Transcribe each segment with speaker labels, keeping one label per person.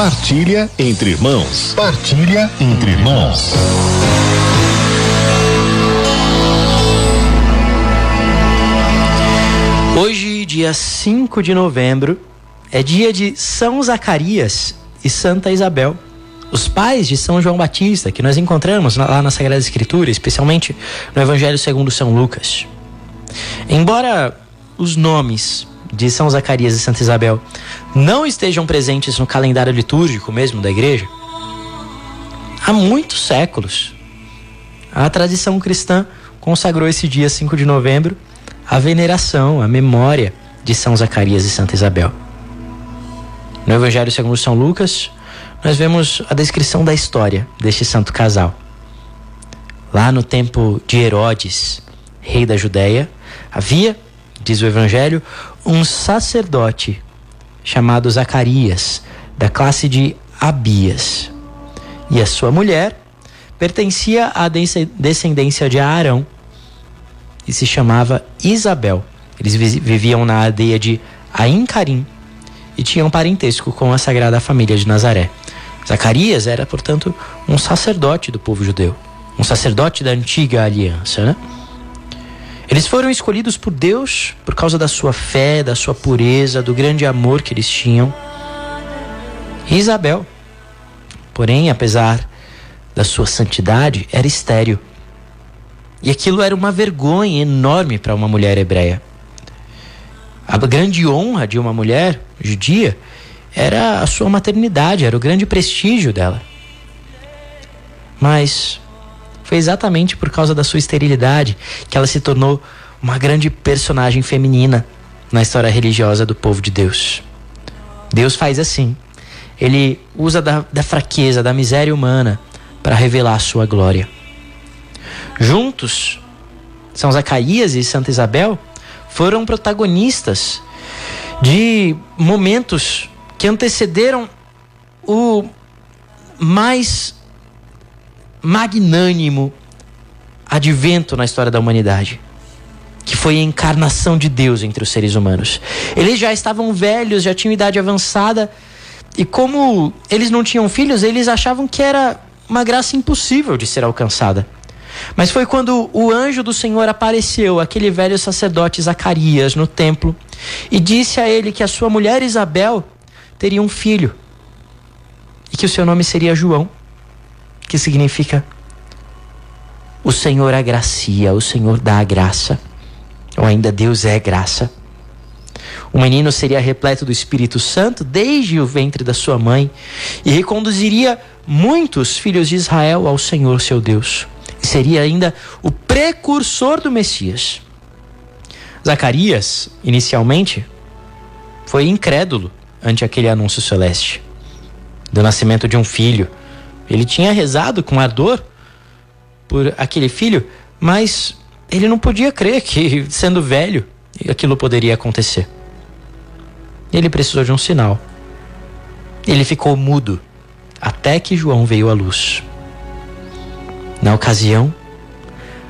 Speaker 1: Partilha entre irmãos. Partilha entre irmãos.
Speaker 2: Hoje, dia 5 de novembro, é dia de São Zacarias e Santa Isabel, os pais de São João Batista, que nós encontramos lá na Sagrada Escritura, especialmente no Evangelho segundo São Lucas. Embora os nomes de São Zacarias e Santa Isabel não estejam presentes no calendário litúrgico mesmo da igreja, há muitos séculos a tradição cristã consagrou esse dia 5 de novembro à veneração, à memória de São Zacarias e Santa Isabel. No Evangelho segundo São Lucas, nós vemos a descrição da história deste santo casal. Lá no tempo de Herodes, rei da Judéia, havia, diz o Evangelho, um sacerdote chamado Zacarias, da classe de Abias. E a sua mulher pertencia à descendência de Arão e se chamava Isabel. Eles viviam na aldeia de Aincarim e tinham parentesco com a Sagrada Família de Nazaré. Zacarias era, portanto, um sacerdote do povo judeu, um sacerdote da antiga aliança, né? Eles foram escolhidos por Deus por causa da sua fé, da sua pureza, do grande amor que eles tinham. E Isabel, porém, apesar da sua santidade, era estéril. E aquilo era uma vergonha enorme para uma mulher hebreia. A grande honra de uma mulher judia era a sua maternidade, era o grande prestígio dela. Mas foi exatamente por causa da sua esterilidade que ela se tornou uma grande personagem feminina na história religiosa do povo de Deus. Deus faz assim. Ele usa da, da fraqueza, da miséria humana para revelar a sua glória. Juntos, São Zacarias e Santa Isabel foram protagonistas de momentos que antecederam o mais magnânimo advento na história da humanidade, que foi a encarnação de Deus entre os seres humanos. Eles já estavam velhos, já tinham idade avançada, e como eles não tinham filhos, eles achavam que era uma graça impossível de ser alcançada. Mas foi quando o anjo do Senhor apareceu, aquele velho sacerdote Zacarias, no templo, e disse a ele que a sua mulher Isabel teria um filho e que o seu nome seria João que significa o Senhor agracia, o Senhor dá a graça, ou ainda Deus é graça. O menino seria repleto do Espírito Santo desde o ventre da sua mãe e reconduziria muitos filhos de Israel ao Senhor seu Deus. E seria ainda o precursor do Messias. Zacarias, inicialmente, foi incrédulo ante aquele anúncio celeste do nascimento de um filho ele tinha rezado com ardor por aquele filho, mas ele não podia crer que, sendo velho, aquilo poderia acontecer. Ele precisou de um sinal. Ele ficou mudo até que João veio à luz. Na ocasião,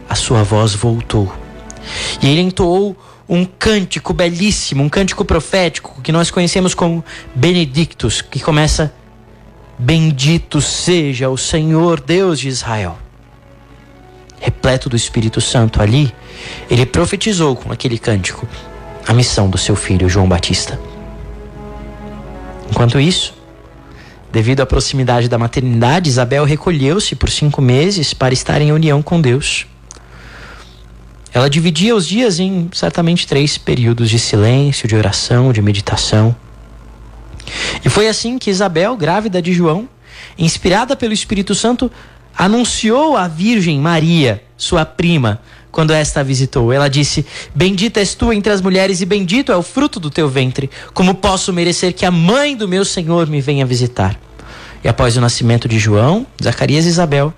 Speaker 2: a sua voz voltou e ele entoou um cântico belíssimo, um cântico profético que nós conhecemos como Benedictus, que começa Bendito seja o Senhor Deus de Israel. Repleto do Espírito Santo ali, ele profetizou com aquele cântico a missão do seu filho João Batista. Enquanto isso, devido à proximidade da maternidade, Isabel recolheu-se por cinco meses para estar em união com Deus. Ela dividia os dias em certamente três períodos de silêncio, de oração, de meditação. E foi assim que Isabel, grávida de João, inspirada pelo Espírito Santo, anunciou à Virgem Maria, sua prima, quando esta a visitou. Ela disse: Bendita és tu entre as mulheres, e bendito é o fruto do teu ventre. Como posso merecer que a mãe do meu Senhor me venha visitar? E após o nascimento de João, Zacarias e Isabel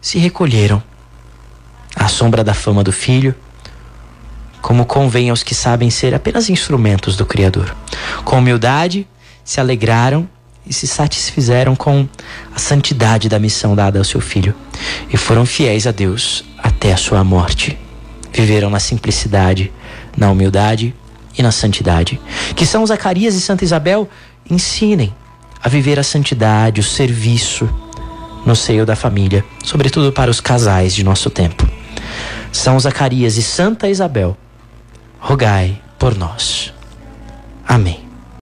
Speaker 2: se recolheram à sombra da fama do filho como convém aos que sabem ser apenas instrumentos do Criador. Com humildade, se alegraram e se satisfizeram com a santidade da missão dada ao seu filho e foram fiéis a Deus até a sua morte. Viveram na simplicidade, na humildade e na santidade. Que São Zacarias e Santa Isabel ensinem a viver a santidade, o serviço no seio da família, sobretudo para os casais de nosso tempo. São Zacarias e Santa Isabel, rogai por nós. Amém.